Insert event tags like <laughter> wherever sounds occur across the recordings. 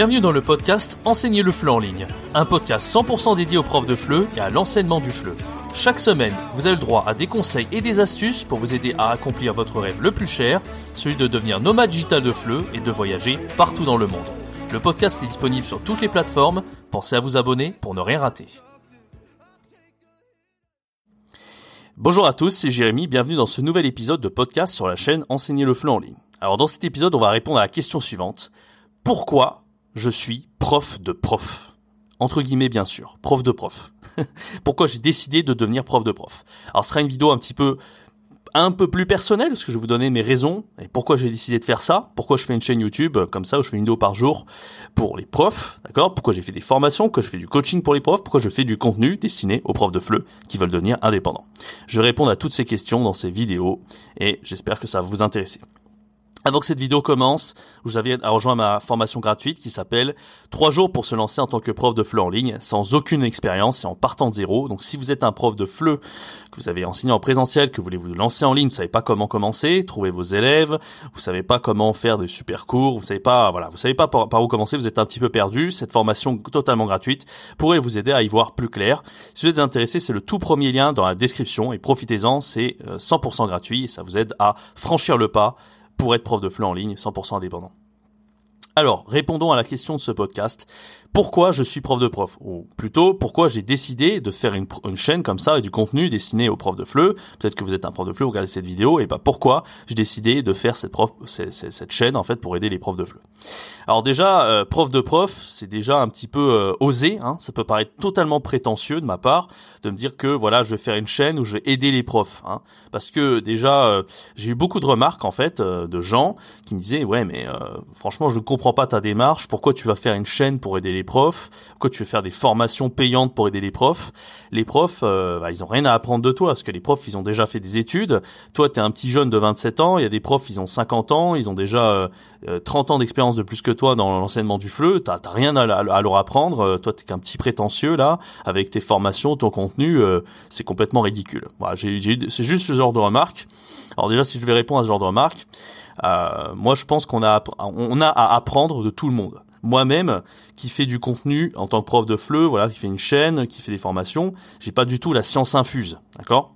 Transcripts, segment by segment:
Bienvenue dans le podcast Enseigner le FLE en ligne, un podcast 100% dédié aux profs de FLE et à l'enseignement du FLE. Chaque semaine, vous avez le droit à des conseils et des astuces pour vous aider à accomplir votre rêve le plus cher, celui de devenir nomade digital de FLE et de voyager partout dans le monde. Le podcast est disponible sur toutes les plateformes, pensez à vous abonner pour ne rien rater. Bonjour à tous, c'est Jérémy, bienvenue dans ce nouvel épisode de podcast sur la chaîne Enseigner le FLE en ligne. Alors dans cet épisode, on va répondre à la question suivante. Pourquoi je suis prof de prof Entre guillemets bien sûr, prof de prof. <laughs> Pourquoi j'ai décidé de devenir prof de prof? Alors ce sera une vidéo un petit peu un peu plus personnelle, parce que je vais vous donner mes raisons et pourquoi j'ai décidé de faire ça, pourquoi je fais une chaîne YouTube comme ça où je fais une vidéo par jour pour les profs, d'accord? Pourquoi j'ai fait des formations, pourquoi je fais du coaching pour les profs, pourquoi je fais du contenu destiné aux profs de FLE qui veulent devenir indépendants. Je vais répondre à toutes ces questions dans ces vidéos et j'espère que ça va vous intéresser. Avant que cette vidéo commence, vous invite à rejoindre ma formation gratuite qui s'appelle 3 jours pour se lancer en tant que prof de FLE en ligne sans aucune expérience et en partant de zéro. Donc si vous êtes un prof de FLE, que vous avez enseigné en présentiel, que vous voulez vous lancer en ligne, vous savez pas comment commencer, trouver vos élèves, vous savez pas comment faire des super cours, vous savez pas, voilà, vous savez pas par, où commencer, vous êtes un petit peu perdu, cette formation totalement gratuite pourrait vous aider à y voir plus clair. Si vous êtes intéressé, c'est le tout premier lien dans la description et profitez-en, c'est 100% euh, gratuit et ça vous aide à franchir le pas pour être prof de FLE en ligne, 100% indépendant. Alors, répondons à la question de ce podcast pourquoi je suis prof de prof, ou plutôt pourquoi j'ai décidé de faire une, chaîne comme ça et du contenu destiné aux profs de FLE? Peut-être que vous êtes un prof de FLE, vous regardez cette vidéo, et pas pourquoi j'ai décidé de faire cette, chaîne en fait pour aider les profs de FLE. Alors déjà, euh, prof de prof, c'est déjà un petit peu euh, osé, hein, ça peut paraître totalement prétentieux de ma part de me dire que voilà, je vais faire une chaîne où je vais aider les profs, hein, parce que déjà euh, j'ai eu beaucoup de remarques en fait de gens qui me disaient ouais mais franchement je ne comprends pas ta démarche, pourquoi tu vas faire une chaîne pour aider les profs, pourquoi tu veux faire des formations payantes pour aider les profs. Les profs, euh, bah, ils ont rien à apprendre de toi, parce que les profs, ils ont déjà fait des études. Toi, tu es un petit jeune de 27 ans, il y a des profs, ils ont 50 ans, ils ont déjà 30 euh, ans d'expérience de plus que toi dans l'enseignement du FLE, t'as rien à, leur apprendre. Euh, toi, t'es qu'un petit prétentieux là, avec tes formations, ton contenu, c'est complètement ridicule. Voilà, c'est juste ce genre de remarques. Alors déjà, si je vais répondre à ce genre de remarques, moi, je pense qu'on a, on a à apprendre de tout le monde moi-même qui fait du contenu en tant que prof de FLE, voilà, qui fait une chaîne, qui fait des formations, j'ai pas du tout la science infuse, d'accord?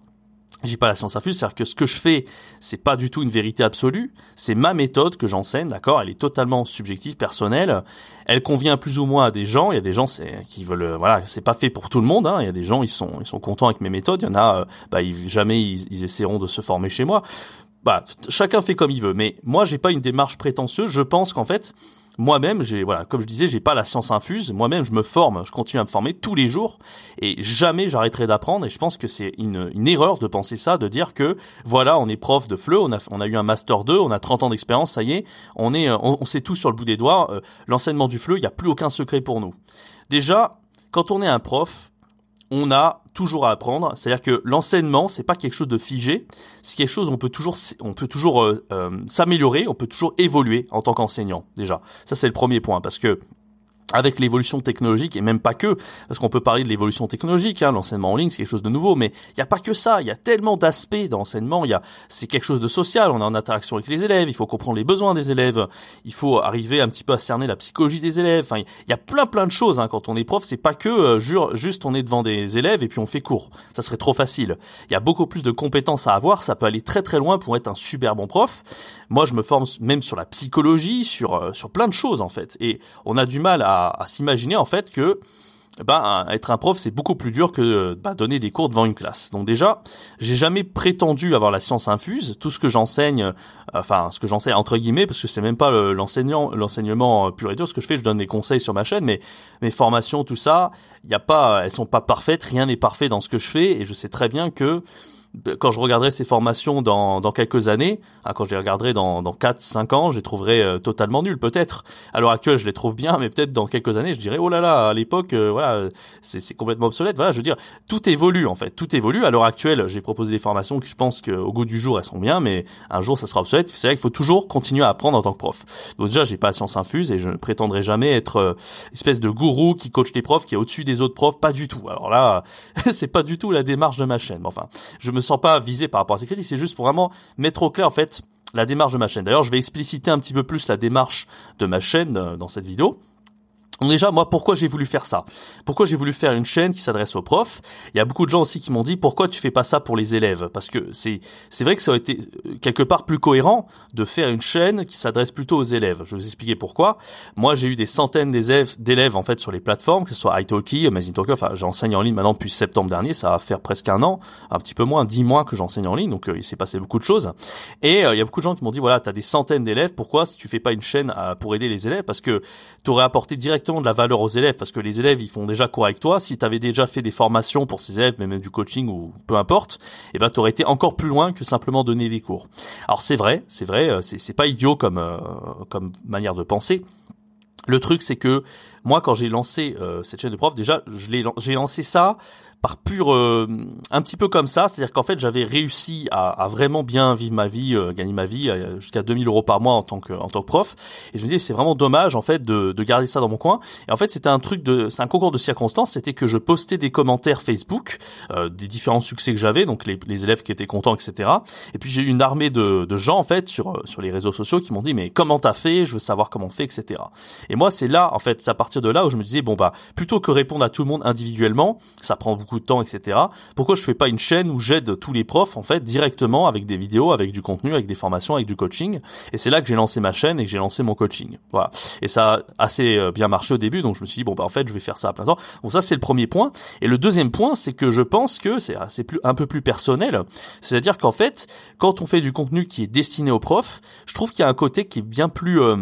J'ai pas la science infuse, c'est-à-dire que ce que je fais, c'est pas du tout une vérité absolue, c'est ma méthode que j'enseigne, d'accord? Elle est totalement subjective, personnelle. Elle convient plus ou moins à des gens. Il y a des gens qui veulent, voilà, c'est pas fait pour tout le monde. Hein. Il y a des gens, ils sont, ils sont contents avec mes méthodes. Il y en a, euh, bah, jamais ils, ils essaieront de se former chez moi. Bah, chacun fait comme il veut. Mais moi, j'ai pas une démarche prétentieuse. Je pense qu'en fait, moi-même, j'ai voilà, comme je disais, j'ai pas la science infuse. Moi-même, je me forme, je continue à me former tous les jours et jamais j'arrêterai d'apprendre. Et je pense que c'est une, une erreur de penser ça, de dire que voilà, on est prof de FLE, on a on a eu un master 2, on a 30 ans d'expérience, ça y est, on est on, sait tout sur le bout des doigts. Euh, l'enseignement du FLE, il y a plus aucun secret pour nous. Déjà, quand on est un prof, on a toujours à apprendre. C'est-à-dire que l'enseignement, c'est pas quelque chose de figé. C'est quelque chose on peut toujours, on peut toujours euh, euh, s'améliorer, on peut toujours évoluer en tant qu'enseignant. Déjà, ça c'est le premier point parce que avec l'évolution technologique et même pas que, parce qu'on peut parler de l'évolution technologique, hein, l'enseignement en ligne c'est quelque chose de nouveau, mais il n'y a pas que ça, il y a tellement d'aspects dans l'enseignement, il y a c'est quelque chose de social, on est en interaction avec les élèves, il faut comprendre les besoins des élèves, il faut arriver un petit peu à cerner la psychologie des élèves, enfin il y a plein plein de choses hein, quand on est prof, c'est pas que euh, juste on est devant des élèves et puis on fait cours, ça serait trop facile. Il y a beaucoup plus de compétences à avoir, ça peut aller très très loin pour être un super bon prof. Moi je me forme même sur la psychologie, sur euh, sur plein de choses en fait, et on a du mal à à, s'imaginer en fait que bah, être un prof, c'est beaucoup plus dur que bah, donner des cours devant une classe. Donc déjà, j'ai jamais prétendu avoir la science infuse. Tout ce que j'enseigne, euh, enfin ce que j'enseigne entre guillemets, parce que c'est même pas l'enseignant, l'enseignement pur et dur. Ce que je fais, je donne des conseils sur ma chaîne, mais mes formations, tout ça, il y a pas, elles sont pas parfaites. Rien n'est parfait dans ce que je fais, et je sais très bien que quand je regarderai ces formations dans, dans quelques années, hein, quand je les regarderai dans, dans 4, 5 ans, je les trouverai euh, totalement nuls, peut-être. À l'heure actuelle, je les trouve bien, mais peut-être dans quelques années, je dirais, oh là là, à l'époque, euh, voilà, c'est complètement obsolète. Voilà, je veux dire, tout évolue, en fait, tout évolue. À l'heure actuelle, j'ai proposé des formations qui, je pense qu'au goût du jour, elles sont bien, mais un jour, ça sera obsolète. C'est vrai qu'il faut toujours continuer à apprendre en tant que prof. Donc déjà, j'ai pas la science infuse et je ne prétendrai jamais être euh, espèce de gourou qui coach les profs, qui est au-dessus des autres profs, pas du tout. Alors là, <laughs> c'est pas du tout la démarche de ma chaîne. Enfin, je me sens pas visé par rapport à ces critiques, c'est juste pour vraiment mettre au clair en fait la démarche de ma chaîne. D'ailleurs, je vais expliciter un petit peu plus la démarche de ma chaîne euh, dans cette vidéo. Déjà, moi, pourquoi j'ai voulu faire ça? Pourquoi j'ai voulu faire une chaîne qui s'adresse aux profs? Il y a beaucoup de gens aussi qui m'ont dit pourquoi tu fais pas ça pour les élèves? Parce que c'est c'est vrai que ça aurait été euh, quelque part plus cohérent de faire une chaîne qui s'adresse plutôt aux élèves. Je vais vous expliquer pourquoi. Moi, j'ai eu des centaines d'élèves en fait sur les plateformes, que ce soit italki, Amazing Talker. Enfin, j'enseigne en ligne maintenant depuis septembre dernier. Ça va faire presque un an, un petit peu moins, dix mois que j'enseigne en ligne. Donc, euh, il s'est passé beaucoup de choses. Et euh, il y a beaucoup de gens qui m'ont dit voilà, tu as des centaines d'élèves. Pourquoi si tu fais pas une chaîne pour aider les élèves? Parce que tu aurais apporté de la valeur aux élèves parce que les élèves ils font déjà cours avec toi. Si tu avais déjà fait des formations pour ces élèves, même du coaching ou peu importe, eh ben tu aurais été encore plus loin que simplement donner des cours. Alors c'est vrai, c'est vrai, euh, c'est pas idiot comme euh, comme manière de penser. Le truc c'est que moi quand j'ai lancé euh, cette chaîne de prof, déjà j'ai lancé ça par pur euh, un petit peu comme ça, c'est-à-dire qu'en fait j'avais réussi à, à, vraiment bien vivre ma vie, euh, gagner ma vie euh, jusqu'à 2000 euros par mois en tant que en tant que prof, et je me disais c'est vraiment dommage en fait de, de garder ça dans mon coin. Et en fait c'était un truc de, c'est un concours de circonstances, c'était que je postais des commentaires Facebook des différents succès que j'avais, donc les, les, élèves qui étaient contents, etc. Et puis j'ai eu une armée de, de gens en fait sur sur les réseaux sociaux qui m'ont dit mais comment t'as fait, je veux savoir comment on fait, etc. Et moi c'est là en fait, c'est à partir de là où je me disais bon bah plutôt que répondre à tout le monde individuellement, ça prend beaucoup temps, etc. Pourquoi je fais pas une chaîne où j'aide tous les profs en fait directement avec des vidéos, avec du contenu, avec des formations, avec du coaching? Et c'est là que j'ai lancé ma chaîne et que j'ai lancé mon coaching. Voilà. Et ça a assez euh, bien marché au début, donc je me suis dit bon bah en fait je vais faire ça à plein temps. Donc ça c'est le premier point. Et le deuxième point c'est que je pense que c'est c'est plus un peu plus personnel. C'est-à-dire qu'en fait quand on fait du contenu qui est destiné aux profs, je trouve qu'il y a un côté qui est bien plus euh,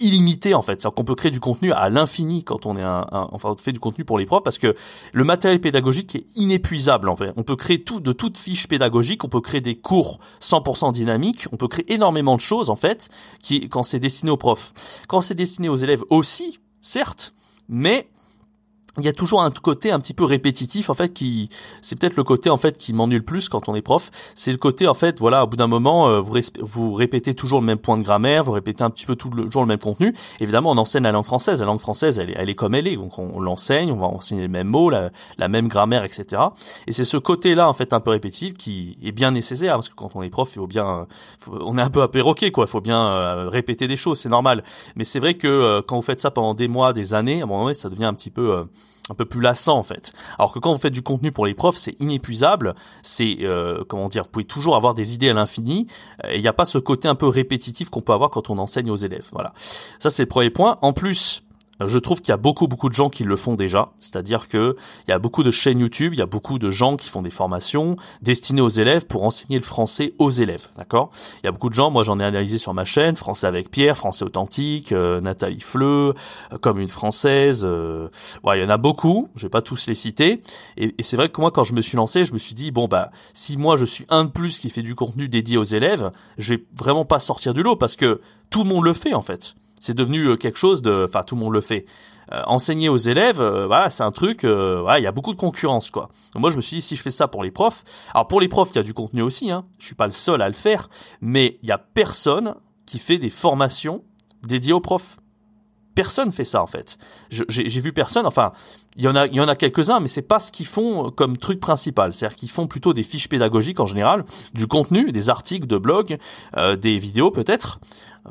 illimité en fait, c'est-à-dire qu'on peut créer du contenu à l'infini quand on est un, enfin on fait du contenu pour les profs parce que le matériel pédagogique est inépuisable en fait. On peut créer tout de toute fiche pédagogique, on peut créer des cours 100% dynamiques, on peut créer énormément de choses en fait qui quand c'est destiné aux profs. Quand c'est destiné aux élèves aussi, certes, mais il y a toujours un côté un petit peu répétitif en fait qui c'est peut-être le côté en fait qui m'ennuie le plus quand on est prof. C'est le côté en fait voilà au bout d'un moment euh, vous, vous répétez toujours le même point de grammaire vous répétez un petit peu tout le le même contenu. Évidemment on enseigne la langue française. La langue française elle est, elle est comme elle est. Donc on, l'enseigne on va enseigner les mêmes mots la, la même grammaire etc et c'est ce côté là en fait un peu répétitif qui est bien nécessaire parce que quand on est prof il faut bien on est un peu à perroquet quoi. Il faut bien euh, répéter des choses c'est normal. Mais c'est vrai que euh, quand vous faites ça pendant des mois des années à un moment donné ça devient un petit peu un peu plus lassant en fait. Alors que quand vous faites du contenu pour les profs, c'est inépuisable, c'est euh, comment dire, vous pouvez toujours avoir des idées à l'infini, et il n'y a pas ce côté un peu répétitif qu'on peut avoir quand on enseigne aux élèves. Voilà. Ça c'est le premier point. En plus, je trouve qu'il y a beaucoup beaucoup de gens qui le font déjà, c'est-à-dire que il y a beaucoup de chaînes YouTube, il y a beaucoup de gens qui font des formations destinées aux élèves pour enseigner le français aux élèves, d'accord? Il y a beaucoup de gens, moi j'en ai analysé sur ma chaîne, français avec Pierre, français authentique, euh, Nathalie Fleu, euh, comme une française, euh, il y en a beaucoup, je vais pas tous les citer, et, et c'est vrai que moi quand je me suis lancé, je me suis dit bon bah si moi je suis un de plus qui fait du contenu dédié aux élèves, je vais vraiment pas sortir du lot parce que tout le monde le fait en fait c'est devenu euh, quelque chose de, enfin tout le monde le fait. Euh, enseigner aux élèves, euh, voilà, c'est un truc, voilà, il y a beaucoup de concurrence quoi. moi je me suis dit si je fais ça pour les profs, alors pour les profs il y a du contenu aussi, hein, je suis pas le seul à le faire, mais il y a personne qui fait des formations dédiées aux profs. Personne fait ça en fait. J'ai vu personne. Enfin, il y en a, il y en a quelques-uns, mais c'est pas ce qu'ils font comme truc principal. C'est-à-dire qu'ils font plutôt des fiches pédagogiques en général, du contenu, des articles de blog, des vidéos peut-être.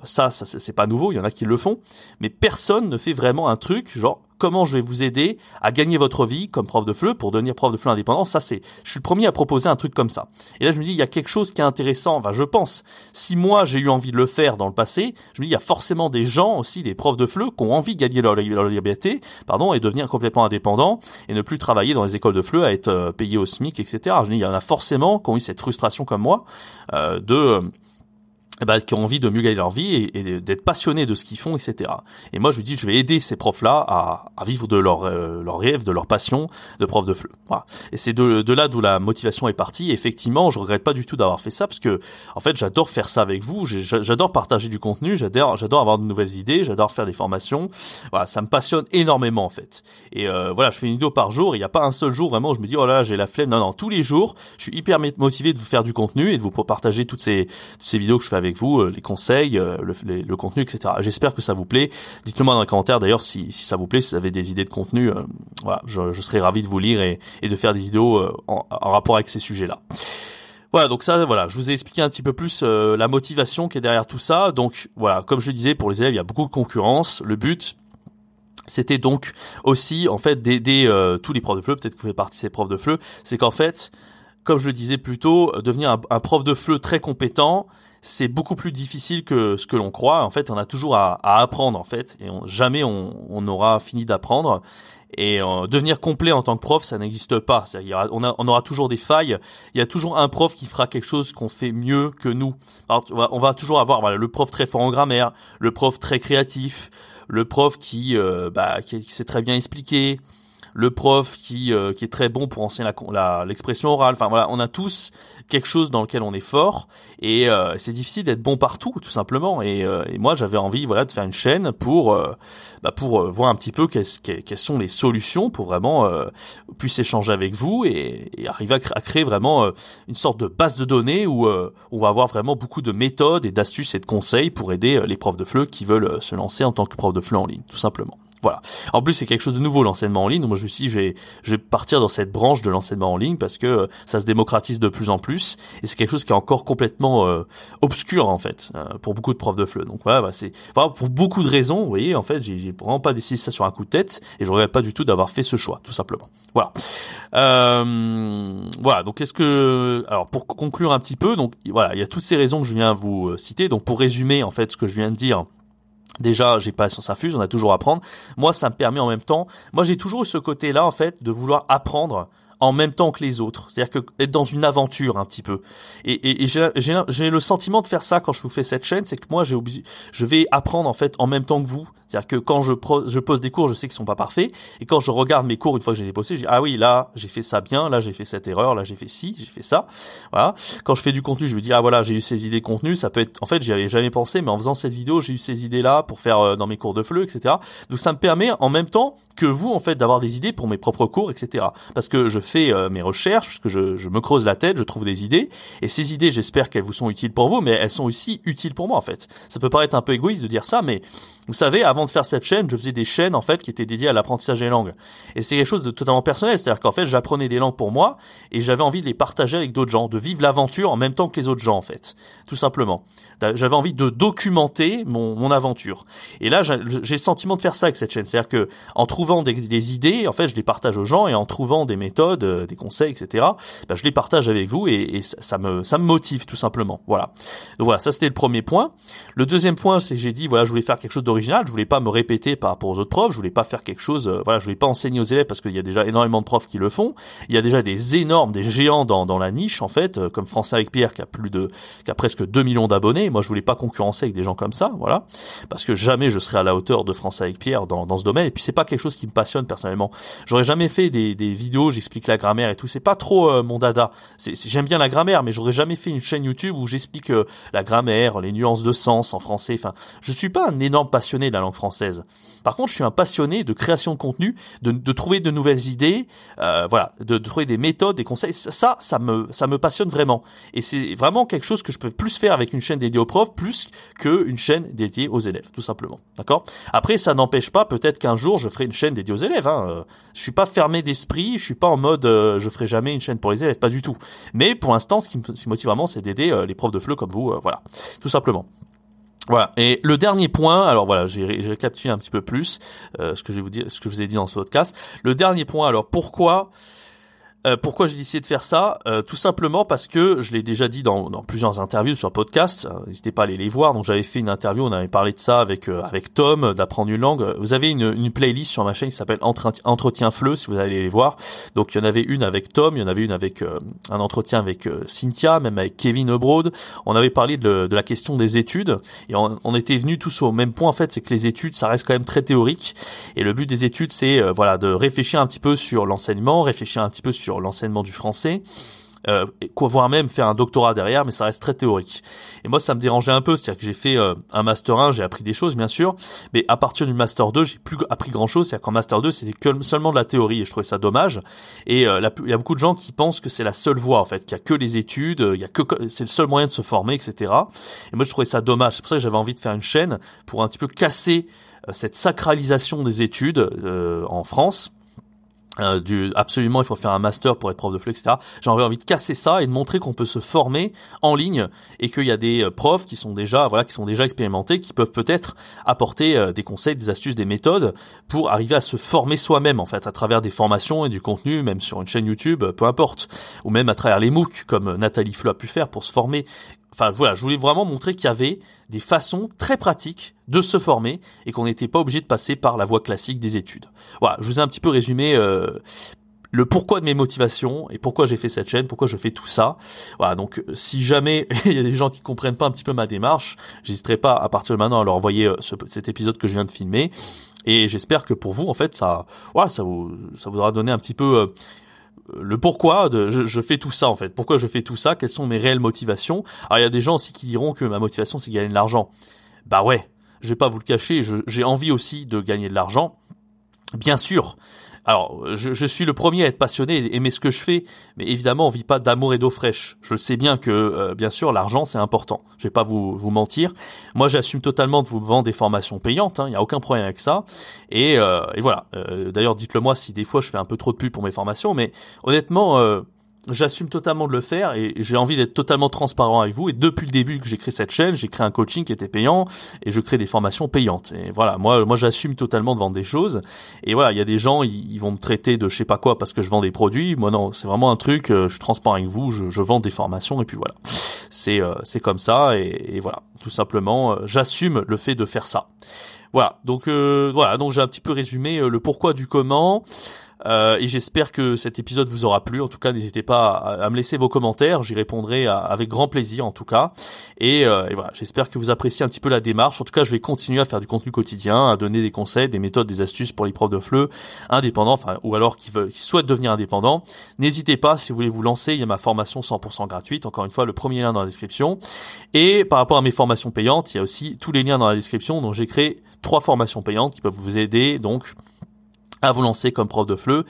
Ça, ça c'est pas nouveau, il y en a qui le font, mais personne ne fait vraiment un truc genre comment je vais vous aider à gagner votre vie comme prof de FLE pour devenir prof de FLE indépendant. Ça, c'est, je suis le premier à proposer un truc comme ça. Et là, je me dis, il y a quelque chose qui est intéressant. Enfin, je pense, si moi j'ai eu envie de le faire dans le passé, je me dis, il y a forcément des gens aussi, des profs de FLE, qui ont envie de gagner leur, liberté, pardon, et devenir complètement indépendants et ne plus travailler dans les écoles de FLE à être euh, payés au SMIC, etc. Je me dis, il y en a forcément qui ont eu cette frustration comme moi euh, de ben, qui ont envie de mieux gagner leur vie et, d'être passionnés de ce qu'ils font, etc. Et moi, je lui dis, je vais aider ces profs-là à, à, vivre de leur, euh, leur rêve, de leur passion de prof de FLE. Voilà. Et c'est de, de là d'où la motivation est partie. Et effectivement, je regrette pas du tout d'avoir fait ça parce que, en fait, j'adore faire ça avec vous. J'adore partager du contenu. J'adore, j'adore avoir de nouvelles idées. J'adore faire des formations. Voilà, ça me passionne énormément en fait. Et euh, voilà, je fais une vidéo par jour. Il n'y a pas un seul jour vraiment où je me dis, oh là, j'ai la flemme. Non, non, tous les jours, je suis hyper motivé de vous faire du contenu et de vous partager toutes ces, toutes ces vidéos que je fais avec vous, euh, les conseils, euh, le, contenu, etc. J'espère que ça vous plaît. Dites-le moi dans les commentaires d'ailleurs si, ça vous plaît, si vous avez des idées de contenu. Euh, voilà, je, je, serais ravi de vous lire et, de faire des vidéos en, rapport avec ces sujets-là. Voilà, donc ça, voilà, je vous ai expliqué un petit peu plus la motivation qui est derrière tout ça. Donc voilà, comme je disais, pour les élèves, il y a beaucoup de concurrence. Le but, c'était donc aussi en fait d'aider tous les profs de FLE, peut-être que vous faites partie de ces profs de FLE, c'est qu'en fait, comme je le disais plus tôt, devenir un, prof de FLE très compétent, c'est beaucoup plus difficile que ce que l'on croit. En fait, on a toujours à, apprendre en fait, et jamais on, on aura fini d'apprendre. Et euh, devenir complet en tant que prof, ça n'existe pas. on, on, aura toujours des failles. Il y a toujours un prof qui fera quelque chose qu'on fait mieux que nous. on, va, toujours avoir voilà, le prof très fort en grammaire, le prof très créatif, le prof qui, euh, bah, qui, qui sait très bien expliquer, le prof qui, euh, qui est très bon pour enseigner la, l'expression orale. Enfin voilà, on a tous quelque chose dans lequel on est fort et euh, c'est difficile d'être bon partout tout simplement. Et, euh, et moi j'avais envie voilà de faire une chaîne pour bah, pour voir un petit peu quelles, quelles sont les solutions pour vraiment puisse échanger avec vous et, et arriver à, créer vraiment une sorte de base de données où on va avoir vraiment beaucoup de méthodes et d'astuces et de conseils pour aider les profs de FLE qui veulent se lancer en tant que prof de FLE en ligne tout simplement. Voilà. En plus, c'est quelque chose de nouveau l'enseignement en ligne. Moi, je me suis dit, je vais, je vais partir dans cette branche de l'enseignement en ligne parce que euh, ça se démocratise de plus en plus et c'est quelque chose qui est encore complètement euh, obscur en fait euh, pour beaucoup de profs de FLE. Donc voilà, bah, c'est pour beaucoup de raisons. Vous voyez, en fait, j'ai vraiment pas décidé ça sur un coup de tête et je regrette pas du tout d'avoir fait ce choix, tout simplement. Voilà. voilà. Donc, qu'est-ce que, alors, pour conclure un petit peu, donc voilà, il y a toutes ces raisons que je viens vous citer. Donc, pour résumer en fait ce que je viens de dire Déjà, j'ai pas sans fuse, on a toujours à apprendre. Moi, ça me permet en même temps. Moi, j'ai toujours ce côté-là, en fait, de vouloir apprendre en même temps que les autres. C'est-à-dire que être dans une aventure un petit peu. Et, et, j'ai le sentiment de faire ça quand je vous fais cette chaîne, c'est que moi, j'ai je vais apprendre en fait en même temps que vous. C'est-à-dire que quand je, je pose des cours, je sais qu'ils sont pas parfaits. Et quand je regarde mes cours une fois que j'ai déposé, je dis ah oui là j'ai fait ça bien, là j'ai fait cette erreur, là j'ai fait ci, j'ai fait ça. Voilà. Quand je fais du contenu, je me dis ah voilà j'ai eu ces idées contenu. Ça peut être en fait j'y avais jamais pensé, mais en faisant cette vidéo j'ai eu ces idées là pour faire euh, dans mes cours de FLE, etc. Donc ça me permet en même temps que vous en fait d'avoir des idées pour mes propres cours, etc. Parce que je fais euh, mes recherches, parce que je, je me creuse la tête, je trouve des idées et ces idées j'espère qu'elles vous sont utiles pour vous, mais elles sont aussi utiles pour moi en fait. Ça peut paraître un peu égoïste de dire ça, mais vous savez avant de faire cette chaîne, je faisais des chaînes en fait qui étaient dédiées à l'apprentissage des langues. Et c'est quelque chose de totalement personnel, c'est-à-dire qu'en fait, j'apprenais des langues pour moi et j'avais envie de les partager avec d'autres gens, de vivre l'aventure en même temps que les autres gens en fait, tout simplement. J'avais envie de documenter mon, mon aventure. Et là, j'ai le sentiment de faire ça avec cette chaîne, c'est-à-dire que en trouvant des, des, idées, en fait, je les partage aux gens et en trouvant des méthodes, euh, des conseils, etc. Bah, je les partage avec vous et, et ça, me ça me motive tout simplement. Voilà. Donc voilà, ça c'était le premier point. Le deuxième point, c'est que j'ai dit voilà, je voulais faire quelque chose d'original, je voulais pas me répéter par rapport aux autres profs, je voulais pas faire quelque chose, euh, voilà, je voulais pas enseigner aux élèves parce qu'il y a déjà énormément de profs qui le font. Il y a déjà des énormes, des géants dans, dans la niche en fait, euh, comme Français avec Pierre qui a plus de, qui a presque 2 millions d'abonnés. Moi, je voulais pas concurrencer avec des gens comme ça, voilà, parce que jamais je serai à la hauteur de Français avec Pierre dans, dans ce domaine. Et puis c'est pas quelque chose qui me passionne personnellement. J'aurais jamais fait des, des vidéos, j'explique la grammaire et tout. C'est pas trop euh, mon dada. J'aime bien la grammaire, mais j'aurais jamais fait une chaîne YouTube où j'explique la grammaire, les nuances de sens en français. Enfin, je suis pas un énorme passionné de la langue française. Par contre, je suis un passionné de création de contenu, de, trouver de nouvelles idées, euh, voilà, de, trouver des méthodes, des conseils. Ça, ça me, passionne vraiment. Et c'est vraiment quelque chose que je peux plus faire avec une chaîne dédiée aux profs, plus qu'une chaîne dédiée aux élèves, tout simplement. D'accord? Après, ça n'empêche pas, peut-être qu'un jour, je ferai une chaîne dédiée aux élèves. Hein. Euh, je suis pas fermé d'esprit, je suis pas en mode, euh, je ferai jamais une chaîne pour les élèves, pas du tout. Mais pour l'instant, ce qui me motive vraiment, c'est d'aider euh, les profs de FLE comme vous, voilà, tout simplement. Voilà. Et le dernier point, alors voilà, j'ai récapitulé un petit peu plus euh, ce que je vais vous dire, ce que je vous ai dit dans ce podcast. Le dernier point, alors pourquoi euh, pourquoi j'ai décidé de faire ça euh, Tout simplement parce que je l'ai déjà dit dans, dans, plusieurs interviews sur podcast. Euh, n'hésitez pas à aller les voir. Donc j'avais fait une interview, on avait parlé de ça avec avec Tom d'apprendre une langue. Vous avez une, une playlist sur ma chaîne qui s'appelle Entretien Fleu si vous allez les voir. Donc il y en avait une avec Tom, il y en avait une avec un entretien avec Cynthia, même avec Kevin Ebrod. On avait parlé de, de la question des études et on, on était venus tous au même point en fait, c'est que les études ça reste quand même très théorique et le but des études c'est voilà de réfléchir un petit peu sur l'enseignement, réfléchir un petit peu sur l'enseignement du français. Euh, voire même faire un doctorat derrière, mais ça reste très théorique. Et moi, ça me dérangeait un peu, c'est-à-dire que j'ai fait euh, un master 1, j'ai appris des choses, bien sûr, mais à partir du master 2, j'ai plus appris grand-chose, c'est-à-dire qu'en master 2, c'était seulement de la théorie, et je trouvais ça dommage. Et euh, il y a beaucoup de gens qui pensent que c'est la seule voie, en fait, qu'il y a que les études, il y a que c'est le seul moyen de se former, etc. Et moi, je trouvais ça dommage. C'est pour ça que j'avais envie de faire une chaîne pour un petit peu casser euh, cette sacralisation des études en France euh, du absolument il faut faire un master pour être prof de FLE, etc. J'ai envie de casser ça et de montrer qu'on peut se former en ligne et qu'il y a des euh, profs qui sont déjà voilà qui sont déjà expérimentés, qui peuvent peut-être apporter euh, des conseils, des astuces, des méthodes pour arriver à se former soi-même en fait à travers des formations et du contenu, même sur une chaîne YouTube, peu importe, ou même à travers les MOOC comme Nathalie Fleu a pu faire pour se former Enfin voilà, je voulais vraiment montrer qu'il y avait des façons très pratiques de se former et qu'on n'était pas obligé de passer par la voie classique des études. Voilà, je vous ai un petit peu résumé euh, le pourquoi de mes motivations et pourquoi j'ai fait cette chaîne, pourquoi je fais tout ça. Voilà, donc si jamais <laughs> il y a des gens qui comprennent pas un petit peu ma démarche, j'hésiterai pas à partir de maintenant à leur envoyer euh, cet épisode que je viens de filmer. Et j'espère que pour vous, en fait, ça, voilà, ça vous, ça vous aura donné un petit peu euh, le pourquoi de je, fais tout ça en fait. Pourquoi je fais tout ça? Quelles sont mes réelles motivations? Alors il y a des gens aussi qui diront que ma motivation c'est gagner de l'argent. Bah ouais, je vais pas vous le cacher, j'ai envie aussi de gagner de l'argent. Bien sûr, alors, je, suis le premier à être passionné et aimer ce que je fais, mais évidemment, on vit pas d'amour et d'eau fraîche. Je sais bien que, euh, bien sûr, l'argent c'est important. Je vais pas vous, vous mentir. Moi, j'assume totalement de vous vendre des formations payantes. Il hein, n'y a aucun problème avec ça. Et, euh, et voilà. Euh, d'ailleurs, dites-le moi si des fois je fais un peu trop de pub pour mes formations, mais honnêtement j'assume totalement de le faire et j'ai envie d'être totalement transparent avec vous. Et depuis le début que j'ai créé cette chaîne, j'ai créé un coaching qui était payant et je crée des formations payantes. Et voilà, moi, moi, j'assume totalement de vendre des choses. Et voilà, il y a des gens, ils, vont me traiter de je sais pas quoi parce que je vends des produits. Moi, non, c'est vraiment un truc. Euh, je suis transparent avec vous. Je, je vends des formations et puis voilà. C'est euh, c'est comme ça et, et, voilà, tout simplement, euh, j'assume le fait de faire ça. Voilà, donc voilà, donc j'ai un petit peu résumé le pourquoi du comment. Euh, et j'espère que cet épisode vous aura plu. En tout cas, n'hésitez pas à, me laisser vos commentaires. J'y répondrai avec grand plaisir, en tout cas. Et, euh, et voilà, j'espère que vous appréciez un petit peu la démarche. En tout cas, je vais continuer à faire du contenu quotidien, à donner des conseils, des méthodes, des astuces pour les profs de FLE indépendants, enfin, ou alors qui, veulent, qui souhaitent devenir indépendants. N'hésitez pas, si vous voulez vous lancer, il y a ma formation 100% gratuite. Encore une fois, le premier lien dans la description. Et par rapport à mes formations payantes, il y a aussi tous les liens dans la description. Donc, j'ai créé trois formations payantes qui peuvent vous aider. Donc, à vous lancer comme prof de FLE.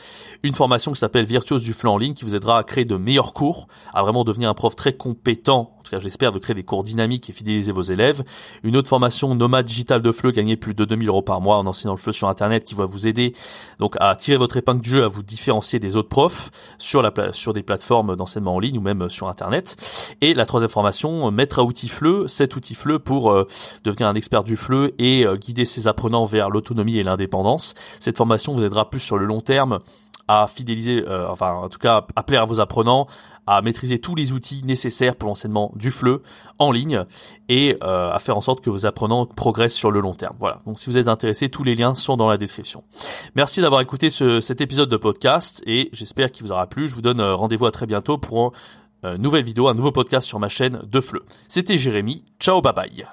Une formation qui s'appelle Virtuose du FLE en ligne qui vous aidera à créer de meilleurs cours, à vraiment devenir un prof très compétent j'espère, de créer des cours dynamiques et fidéliser vos élèves. Une autre formation nomade digital de FLE, gagner plus de 2000 euros par mois en enseignant le FLE sur Internet qui va vous aider donc à tirer votre épingle du jeu, à vous différencier des autres profs sur, la, sur des plateformes d'enseignement en ligne ou même sur Internet. Et la troisième formation, mettre à outil FLE, cet outil FLE pour euh, devenir un expert du FLE et euh, guider ses apprenants vers l'autonomie et l'indépendance. Cette formation vous aidera plus sur le long terme à fidéliser, euh, enfin en tout cas à plaire à vos apprenants, à maîtriser tous les outils nécessaires pour l'enseignement du FLE en ligne et euh, à faire en sorte que vos apprenants progressent sur le long terme. Voilà. Donc si vous êtes intéressé, tous les liens sont dans la description. Merci d'avoir écouté ce, cet épisode de podcast et j'espère qu'il vous aura plu. Je vous donne euh, rendez-vous à très bientôt pour une nouvelle vidéo, un nouveau podcast sur ma chaîne de FLE. C'était Jérémy. Ciao, bye bye.